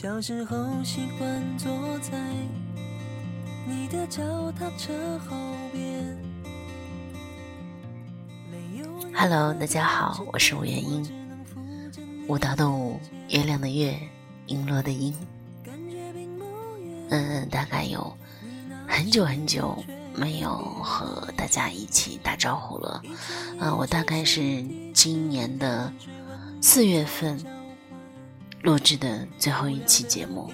小时候习惯坐在你的脚踏车后边。Hello，大家好，我是吴元英，舞蹈的舞，月亮的月，璎珞的璎。嗯，大概有很久很久没有和大家一起打招呼了。嗯，我大概是今年的四月份录制的最后一期节目，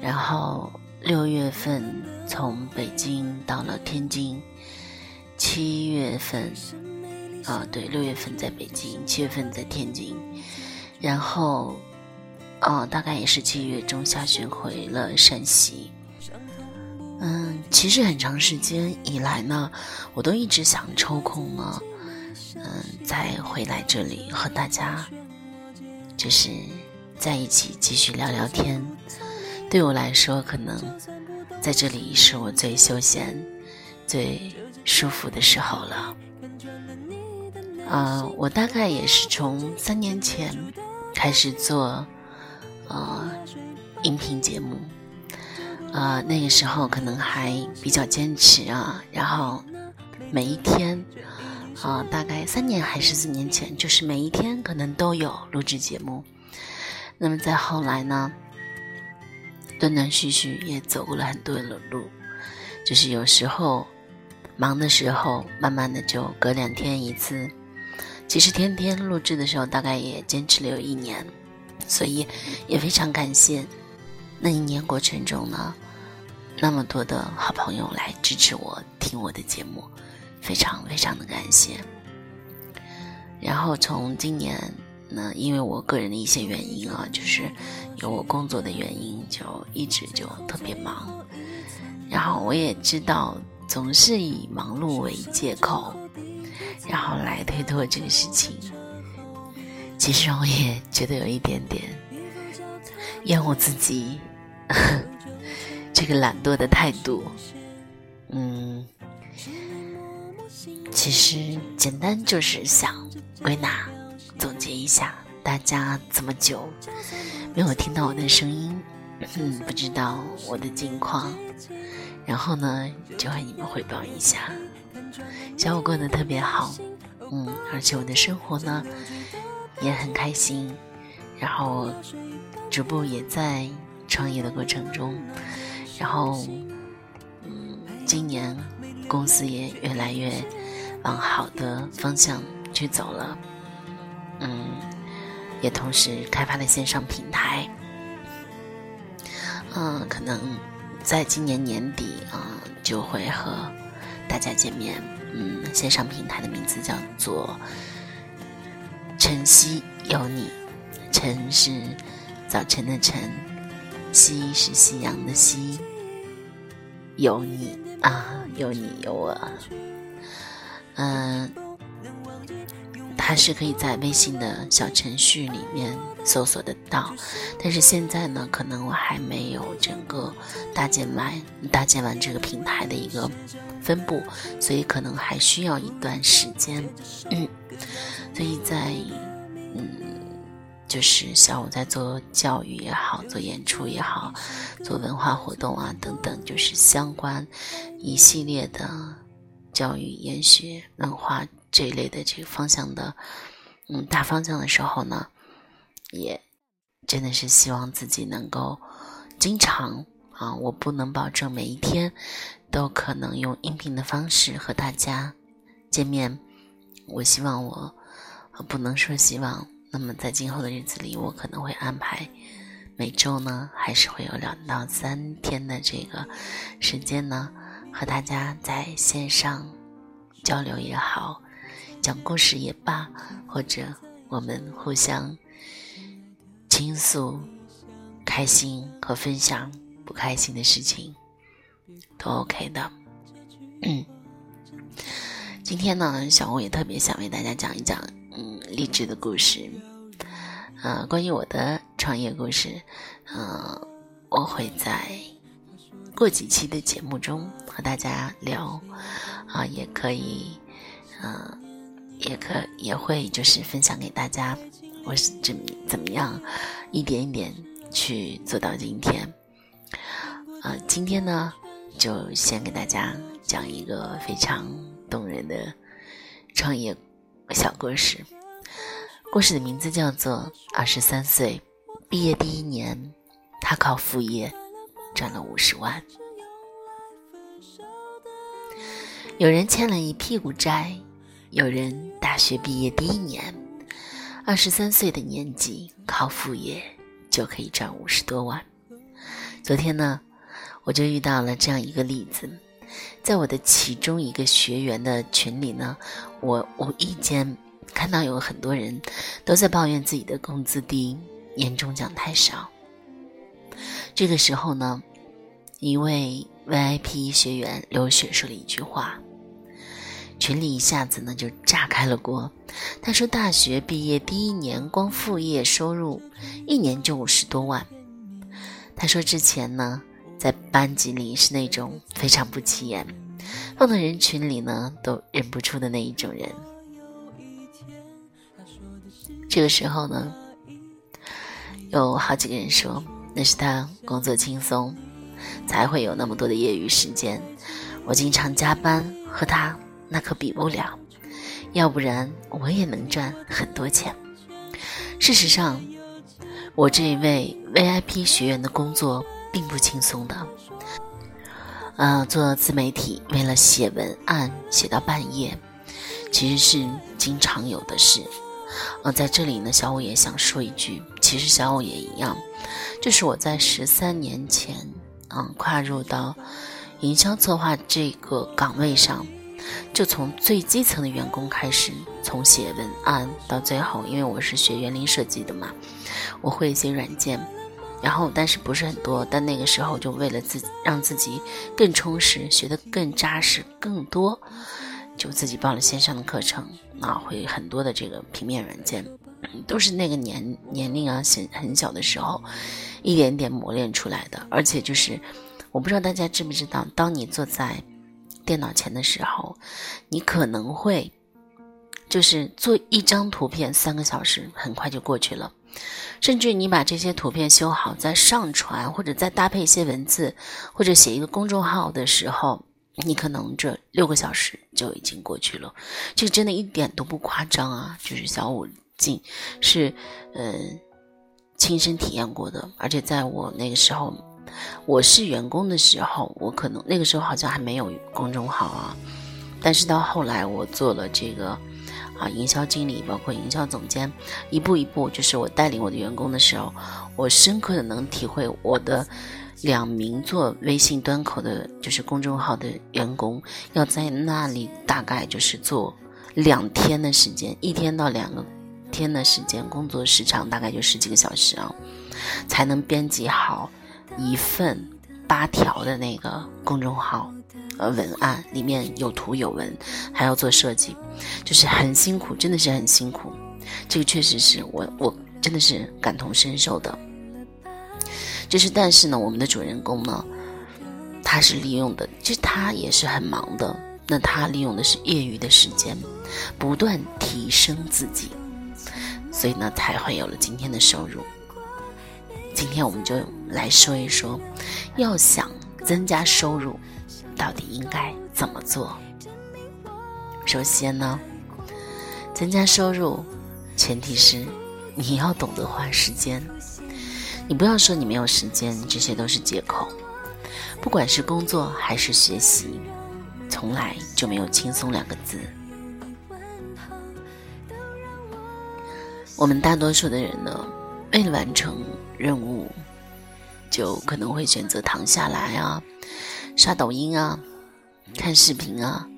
然后六月份从北京到了天津，七月份。啊，对，六月份在北京，七月份在天津，然后，哦，大概也是七月中下旬回了山西。嗯，其实很长时间以来呢，我都一直想抽空呢，嗯，再回来这里和大家，就是在一起继续聊聊天。对我来说，可能在这里是我最休闲、最舒服的时候了。啊，我大概也是从三年前开始做，呃，音频节目，啊，那个时候可能还比较坚持啊，然后每一天，啊，大概三年还是四年前，就是每一天可能都有录制节目。那么在后来呢，断断续续也走过了很多的路，就是有时候忙的时候，慢慢的就隔两天一次。其实天天录制的时候，大概也坚持了有一年，所以也非常感谢那一年过程中呢，那么多的好朋友来支持我听我的节目，非常非常的感谢。然后从今年那，因为我个人的一些原因啊，就是有我工作的原因，就一直就特别忙。然后我也知道，总是以忙碌为借口。然后来推脱这个事情，其实我也觉得有一点点厌恶自己 这个懒惰的态度。嗯，其实简单就是想归纳总结一下，大家这么久没有听到我的声音，嗯，不知道我的近况，然后呢就和你们汇报一下。小五过得特别好，嗯，而且我的生活呢也很开心，然后逐步也在创业的过程中，然后嗯，今年公司也越来越往好的方向去走了，嗯，也同时开发了线上平台，嗯，可能在今年年底啊就会和。大家见面，嗯，线上平台的名字叫做“晨曦有你”，晨是早晨的晨，夕是夕阳的夕，有你啊，有你有我，嗯。它是可以在微信的小程序里面搜索得到，但是现在呢，可能我还没有整个搭建完搭建完这个平台的一个分布，所以可能还需要一段时间。嗯，所以在嗯，就是像我在做教育也好，做演出也好，做文化活动啊等等，就是相关一系列的教育、研学、文化。这一类的这个方向的，嗯，大方向的时候呢，也真的是希望自己能够经常啊，我不能保证每一天都可能用音频的方式和大家见面。我希望我不能说希望，那么在今后的日子里，我可能会安排每周呢，还是会有两到三天的这个时间呢，和大家在线上交流也好。讲故事也罢，或者我们互相倾诉开心和分享不开心的事情，都 OK 的。嗯，今天呢，小吴也特别想为大家讲一讲嗯励志的故事，呃，关于我的创业故事，嗯，我会在过几期的节目中和大家聊，啊，也可以，嗯。也可也会就是分享给大家，我是怎么怎么样，一点一点去做到今天。啊，今天呢，就先给大家讲一个非常动人的创业小故事。故事的名字叫做《二十三岁毕业第一年》，他靠副业赚了五十万。有人欠了一屁股债，有人大学毕业第一年，二十三岁的年纪靠副业就可以赚五十多万。昨天呢，我就遇到了这样一个例子，在我的其中一个学员的群里呢，我无意间。看到有很多人都在抱怨自己的工资低，年终奖太少。这个时候呢，一位 VIP 学员刘雪说了一句话，群里一下子呢就炸开了锅。他说：“大学毕业第一年，光副业收入一年就五十多万。”他说之前呢，在班级里是那种非常不起眼，放到人群里呢都认不出的那一种人。这个时候呢，有好几个人说那是他工作轻松，才会有那么多的业余时间。我经常加班，和他那可比不了。要不然我也能赚很多钱。事实上，我这一位 VIP 学员的工作并不轻松的。呃，做自媒体，为了写文案写到半夜，其实是经常有的事。嗯，在这里呢，小五也想说一句，其实小五也一样，就是我在十三年前，嗯，跨入到营销策划这个岗位上，就从最基层的员工开始，从写文案到最后，因为我是学园林设计的嘛，我会一些软件，然后但是不是很多，但那个时候就为了自让自己更充实，学得更扎实，更多。就自己报了线上的课程，啊，会很多的这个平面软件，都是那个年年龄啊，很很小的时候，一点点磨练出来的。而且就是，我不知道大家知不知道，当你坐在电脑前的时候，你可能会，就是做一张图片三个小时很快就过去了，甚至你把这些图片修好再上传，或者再搭配一些文字，或者写一个公众号的时候。你可能这六个小时就已经过去了，这真的一点都不夸张啊！就是小五进是，呃，亲身体验过的，而且在我那个时候，我是员工的时候，我可能那个时候好像还没有公众号啊，但是到后来我做了这个啊营销经理，包括营销总监，一步一步，就是我带领我的员工的时候，我深刻的能体会我的。两名做微信端口的，就是公众号的员工，要在那里大概就是做两天的时间，一天到两个天的时间，工作时长大概就十几个小时啊，才能编辑好一份八条的那个公众号呃文案，里面有图有文，还要做设计，就是很辛苦，真的是很辛苦。这个确实是我我真的是感同身受的。就是，但是呢，我们的主人公呢，他是利用的，其实他也是很忙的。那他利用的是业余的时间，不断提升自己，所以呢，才会有了今天的收入。今天我们就来说一说，要想增加收入，到底应该怎么做？首先呢，增加收入，前提是你要懂得花时间。你不要说你没有时间，这些都是借口。不管是工作还是学习，从来就没有轻松两个字。我们大多数的人呢，为了完成任务，就可能会选择躺下来啊，刷抖音啊，看视频啊，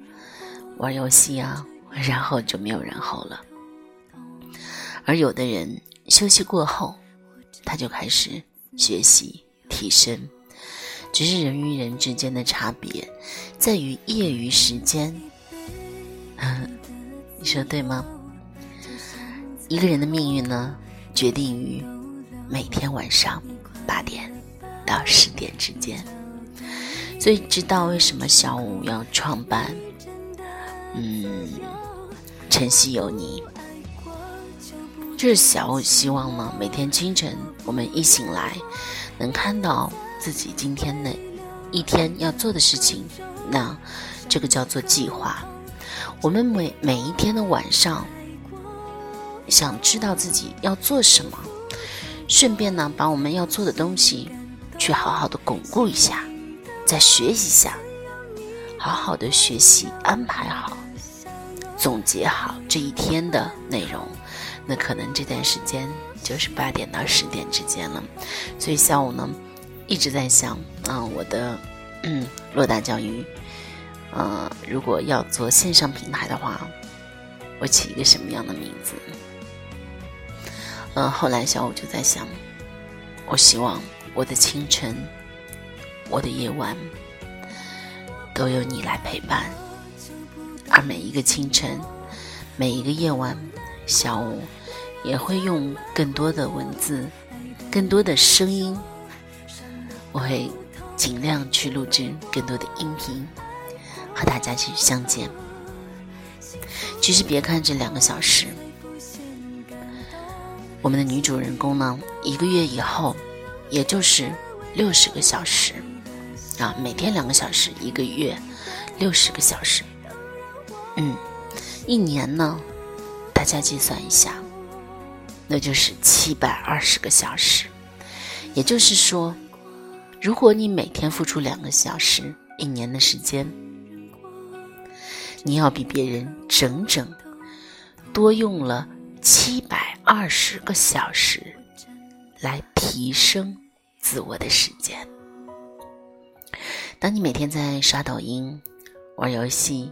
玩游戏啊，然后就没有然后了。而有的人休息过后，他就开始学习提升，只是人与人之间的差别在于业余时间。你说对吗？一个人的命运呢，决定于每天晚上八点到十点之间。所以，知道为什么小五要创办？嗯，晨曦有你。这是小五希望呢，每天清晨我们一醒来，能看到自己今天的一天要做的事情，那这个叫做计划。我们每每一天的晚上，想知道自己要做什么，顺便呢把我们要做的东西去好好的巩固一下，再学一下，好好的学习，安排好，总结好这一天的内容。那可能这段时间就是八点到十点之间了，所以下午呢一直在想，啊，我的嗯，洛大教育，呃，如果要做线上平台的话，我起一个什么样的名字？嗯，后来小五就在想，我希望我的清晨，我的夜晚，都有你来陪伴，而每一个清晨，每一个夜晚。小五也会用更多的文字、更多的声音，我会尽量去录制更多的音频，和大家去相见。其实别看这两个小时，我们的女主人公呢，一个月以后，也就是六十个小时啊，每天两个小时，一个月六十个小时，嗯，一年呢？大家计算一下，那就是七百二十个小时。也就是说，如果你每天付出两个小时，一年的时间，你要比别人整整多用了七百二十个小时来提升自我的时间。当你每天在刷抖音、玩游戏，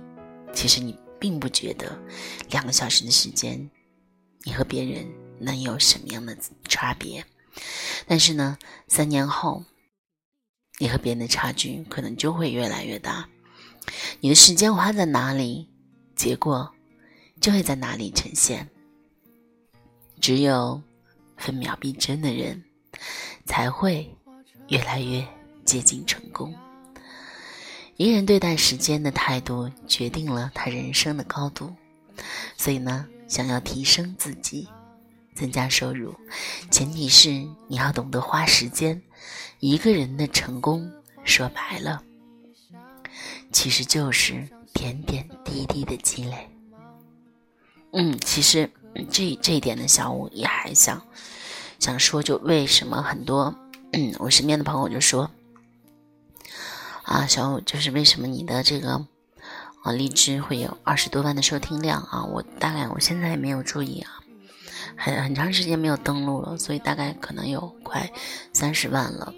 其实你。并不觉得两个小时的时间，你和别人能有什么样的差别。但是呢，三年后，你和别人的差距可能就会越来越大。你的时间花在哪里，结果就会在哪里呈现。只有分秒必争的人，才会越来越接近成功。一个人对待时间的态度，决定了他人生的高度。所以呢，想要提升自己，增加收入，前提是你要懂得花时间。一个人的成功，说白了，其实就是点点滴滴的积累。嗯，其实这这一点的小五也还想想说，就为什么很多嗯，我身边的朋友就说。啊，小五，就是为什么你的这个啊荔枝会有二十多万的收听量啊？我大概我现在也没有注意啊，很很长时间没有登录了，所以大概可能有快三十万了。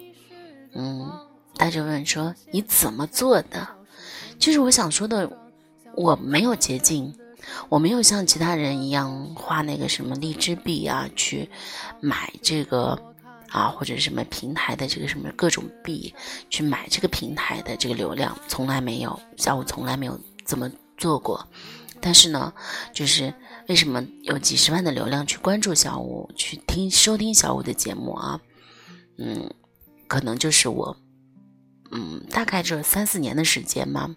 嗯，大家问说你怎么做的？就是我想说的，我没有捷径，我没有像其他人一样花那个什么荔枝币啊去买这个。啊，或者什么平台的这个什么各种币去买这个平台的这个流量，从来没有，小五从来没有这么做过。但是呢，就是为什么有几十万的流量去关注小五，去听收听小五的节目啊？嗯，可能就是我，嗯，大概这三四年的时间嘛，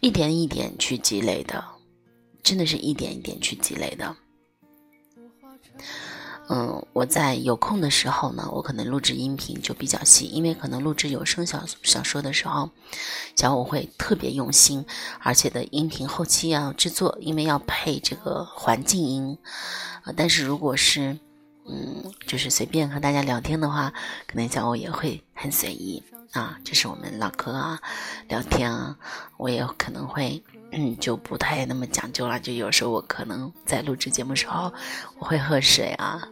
一点一点去积累的，真的是一点一点去积累的。嗯，我在有空的时候呢，我可能录制音频就比较细，因为可能录制有声小小说的时候，小五会特别用心，而且的音频后期要制作，因为要配这个环境音。啊，但是如果是，嗯，就是随便和大家聊天的话，可能小五也会很随意啊，就是我们唠嗑啊，聊天啊，我也可能会。嗯，就不太那么讲究了。就有时候我可能在录制节目时候，我会喝水啊，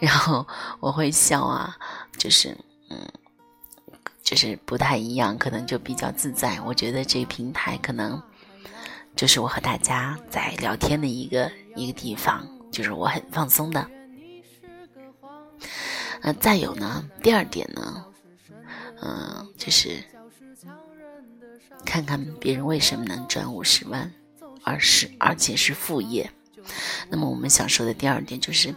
然后我会笑啊，就是嗯，就是不太一样，可能就比较自在。我觉得这平台可能就是我和大家在聊天的一个一个地方，就是我很放松的。呃，再有呢，第二点呢，嗯，就是。看看别人为什么能赚五十万，而是而且是副业。那么我们想说的第二点就是，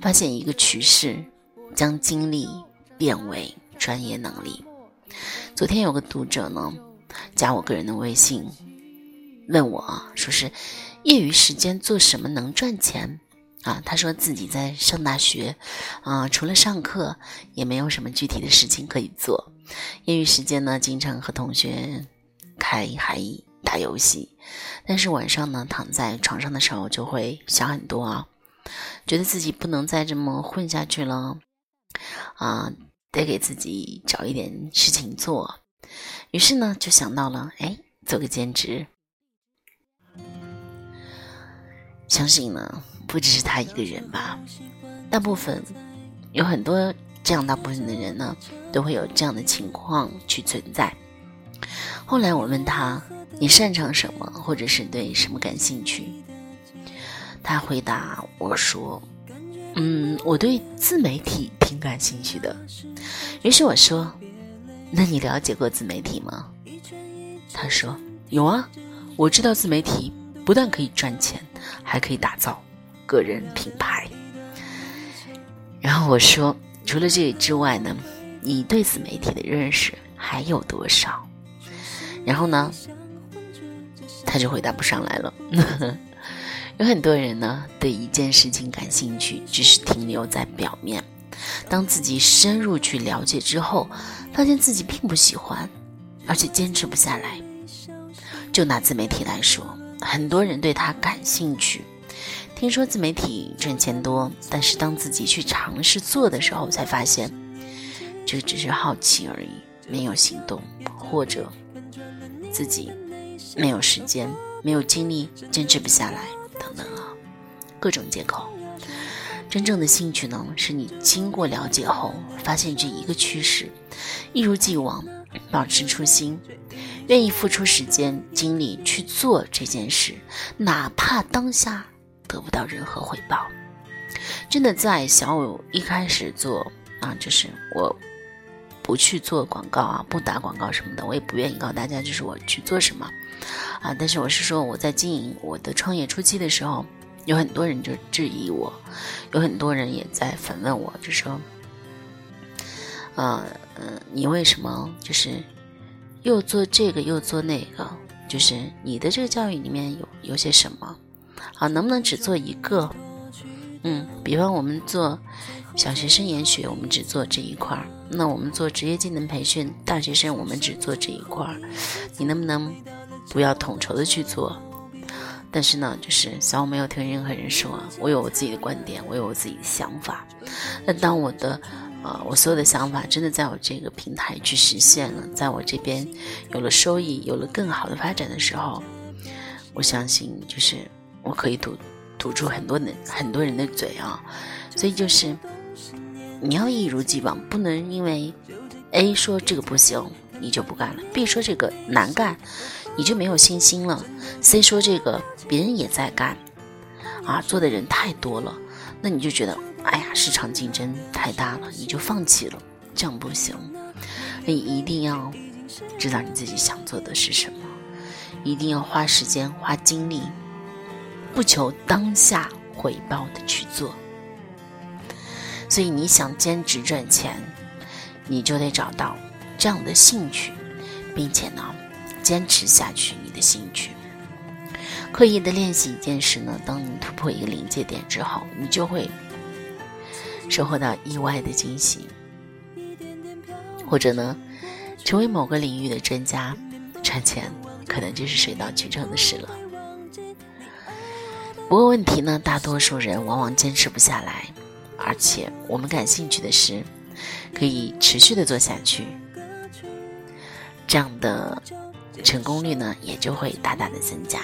发现一个趋势，将精力变为专业能力。昨天有个读者呢，加我个人的微信，问我说是业余时间做什么能赚钱啊，他说自己在上大学，啊，除了上课也没有什么具体的事情可以做，业余时间呢，经常和同学开海打游戏，但是晚上呢，躺在床上的时候就会想很多啊，觉得自己不能再这么混下去了，啊，得给自己找一点事情做，于是呢，就想到了，哎，做个兼职。相信呢，不只是他一个人吧，大部分有很多这样大部分的人呢，都会有这样的情况去存在。后来我问他：“你擅长什么，或者是对什么感兴趣？”他回答我说：“嗯，我对自媒体挺感兴趣的。”于是我说：“那你了解过自媒体吗？”他说：“有啊，我知道自媒体不但可以赚钱。”还可以打造个人品牌。然后我说，除了这个之外呢，你对自媒体的认识还有多少？然后呢，他就回答不上来了。有很多人呢，对一件事情感兴趣，只是停留在表面。当自己深入去了解之后，发现自己并不喜欢，而且坚持不下来。就拿自媒体来说。很多人对他感兴趣，听说自媒体赚钱多，但是当自己去尝试做的时候，才发现这只是好奇而已，没有行动，或者自己没有时间、没有精力，坚持不下来等等啊，各种借口。真正的兴趣呢，是你经过了解后，发现这一个趋势，一如既往，保持初心。愿意付出时间精力去做这件事，哪怕当下得不到任何回报。真的，在小五一开始做啊，就是我不去做广告啊，不打广告什么的，我也不愿意告诉大家，就是我去做什么啊。但是我是说，我在经营我的创业初期的时候，有很多人就质疑我，有很多人也在反问我，就说，呃嗯，你为什么就是？又做这个又做那个，就是你的这个教育里面有有些什么？啊，能不能只做一个？嗯，比方我们做小学生研学，我们只做这一块儿；那我们做职业技能培训，大学生我们只做这一块儿。你能不能不要统筹的去做？但是呢，就是小我没有听任何人说，我有我自己的观点，我有我自己的想法。那当我的。啊，我所有的想法真的在我这个平台去实现了，在我这边有了收益，有了更好的发展的时候，我相信就是我可以堵堵住很多人很多人的嘴啊，所以就是你要一如既往，不能因为 A 说这个不行，你就不干了；B 说这个难干，你就没有信心了；C 说这个别人也在干，啊，做的人太多了，那你就觉得。哎呀，市场竞争太大了，你就放弃了，这样不行。你一定要知道你自己想做的是什么，一定要花时间、花精力，不求当下回报的去做。所以，你想兼职赚钱，你就得找到这样的兴趣，并且呢，坚持下去你的兴趣。刻意的练习一件事呢，当你突破一个临界点之后，你就会。收获到意外的惊喜，或者呢，成为某个领域的专家，赚钱可能就是水到渠成的事了。不过问题呢，大多数人往往坚持不下来，而且我们感兴趣的事，可以持续的做下去，这样的成功率呢，也就会大大的增加。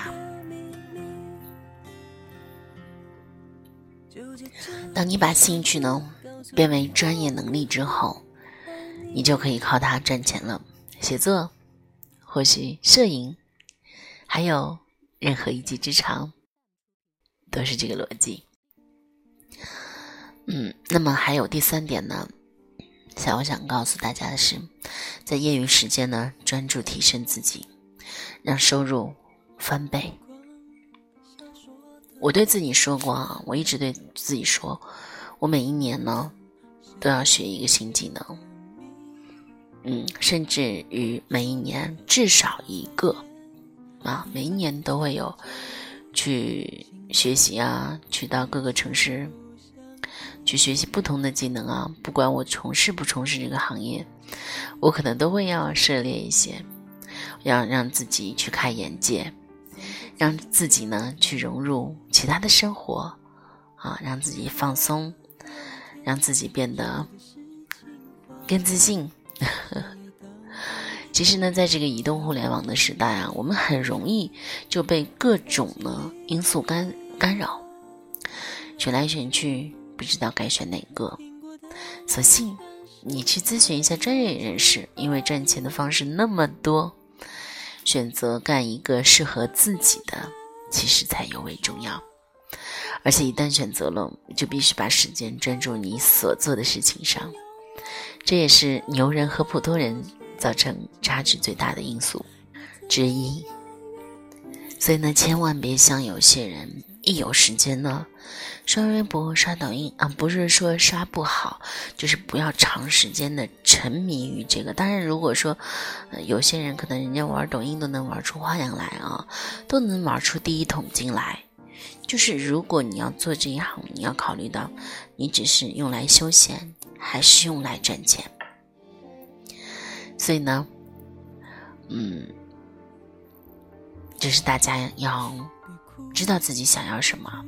当你把兴趣呢变为专业能力之后，你就可以靠它赚钱了。写作，或许摄影，还有任何一技之长，都是这个逻辑。嗯，那么还有第三点呢，小我想告诉大家的是，在业余时间呢，专注提升自己，让收入翻倍。我对自己说过啊，我一直对自己说，我每一年呢都要学一个新技能，嗯，甚至于每一年至少一个，啊，每一年都会有去学习啊，去到各个城市去学习不同的技能啊。不管我从事不从事这个行业，我可能都会要涉猎一些，要让自己去开眼界，让自己呢去融入其他的生活啊，让自己放松，让自己变得更自信。其实呢，在这个移动互联网的时代啊，我们很容易就被各种呢因素干干扰，选来选去不知道该选哪个。索性你去咨询一下专业人士，因为赚钱的方式那么多，选择干一个适合自己的，其实才尤为重要。而且一旦选择了，就必须把时间专注你所做的事情上，这也是牛人和普通人。造成差距最大的因素之一，所以呢，千万别像有些人一有时间呢，刷微博、刷抖音啊，不是说刷不好，就是不要长时间的沉迷于这个。当然，如果说有些人可能人家玩抖音都能玩出花样来啊，都能玩出第一桶金来，就是如果你要做这一行，你要考虑到你只是用来休闲，还是用来赚钱。所以呢，嗯，就是大家要知道自己想要什么。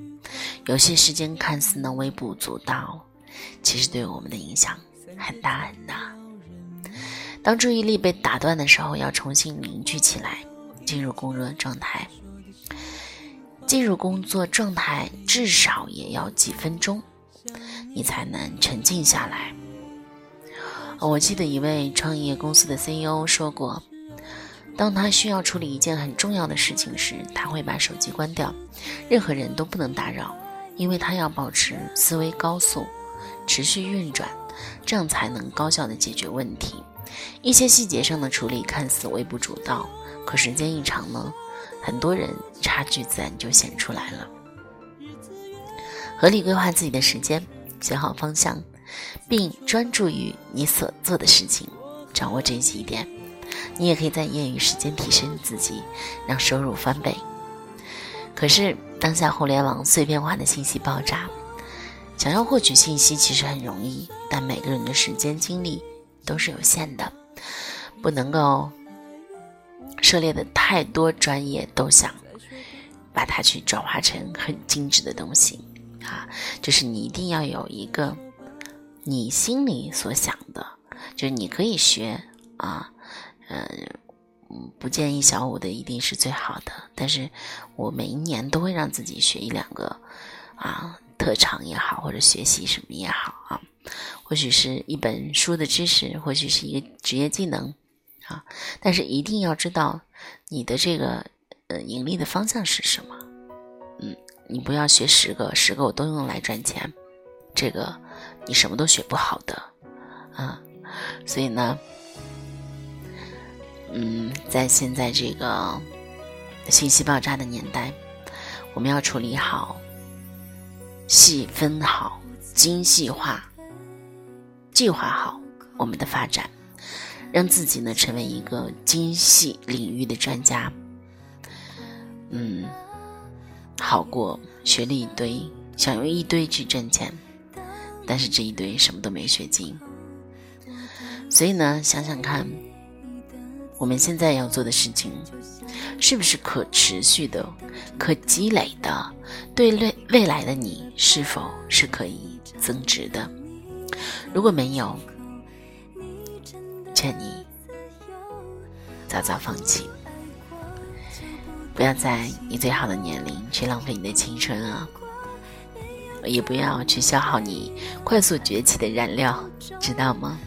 有些时间看似呢微不足道，其实对我们的影响很大很大。当注意力被打断的时候，要重新凝聚起来，进入工作状态。进入工作状态至少也要几分钟，你才能沉静下来。我记得一位创业公司的 CEO 说过，当他需要处理一件很重要的事情时，他会把手机关掉，任何人都不能打扰，因为他要保持思维高速，持续运转，这样才能高效的解决问题。一些细节上的处理看似微不足道，可时间一长呢，很多人差距自然就显出来了。合理规划自己的时间，选好方向。并专注于你所做的事情，掌握这几点，你也可以在业余时间提升自己，让收入翻倍。可是当下互联网碎片化的信息爆炸，想要获取信息其实很容易，但每个人的时间精力都是有限的，不能够涉猎的太多专业都想把它去转化成很精致的东西啊，就是你一定要有一个。你心里所想的，就是你可以学啊，嗯，不建议小五的一定是最好的。但是我每一年都会让自己学一两个啊，特长也好，或者学习什么也好啊，或许是一本书的知识，或许是一个职业技能啊，但是一定要知道你的这个呃盈利的方向是什么。嗯，你不要学十个，十个我都用来赚钱，这个。你什么都学不好的，啊，所以呢，嗯，在现在这个信息爆炸的年代，我们要处理好、细分好、精细化、计划好我们的发展，让自己呢成为一个精细领域的专家，嗯，好过学历一堆，想用一堆去挣钱。但是这一堆什么都没学精，所以呢，想想看，我们现在要做的事情，是不是可持续的、可积累的？对未未来的你，是否是可以增值的？如果没有，劝你早早放弃，不要在你最好的年龄去浪费你的青春啊！也不要去消耗你快速崛起的燃料，知道吗？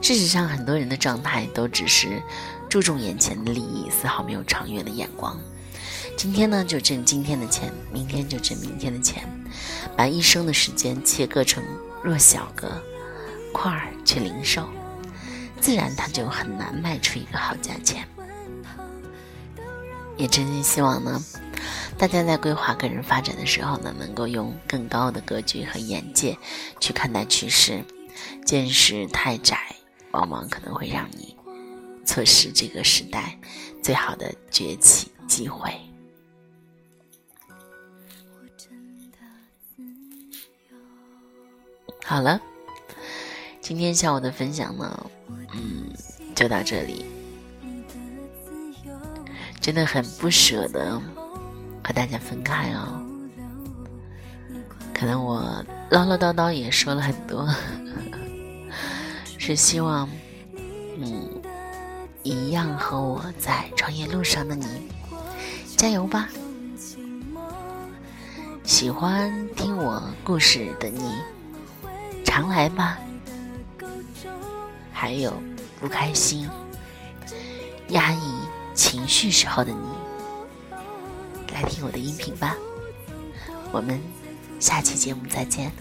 事实上，很多人的状态都只是注重眼前的利益，丝毫没有长远的眼光。今天呢，就挣今天的钱；明天就挣明天的钱，把一生的时间切割成弱小个块儿去零售，自然他就很难卖出一个好价钱。也真心希望呢。大家在规划个人发展的时候呢，能够用更高的格局和眼界去看待趋势。见识太窄，往往可能会让你错失这个时代最好的崛起机会。好了今天下午的分享呢嗯就到这里。真的很不舍得和大家分开哦。可能我唠唠叨叨也说了很多。是希望，嗯，一样和我在创业路上的你，加油吧！喜欢听我故事的你。常来吧，还有不开心、压抑情绪时候的你，来听我的音频吧。我们下期节目再见。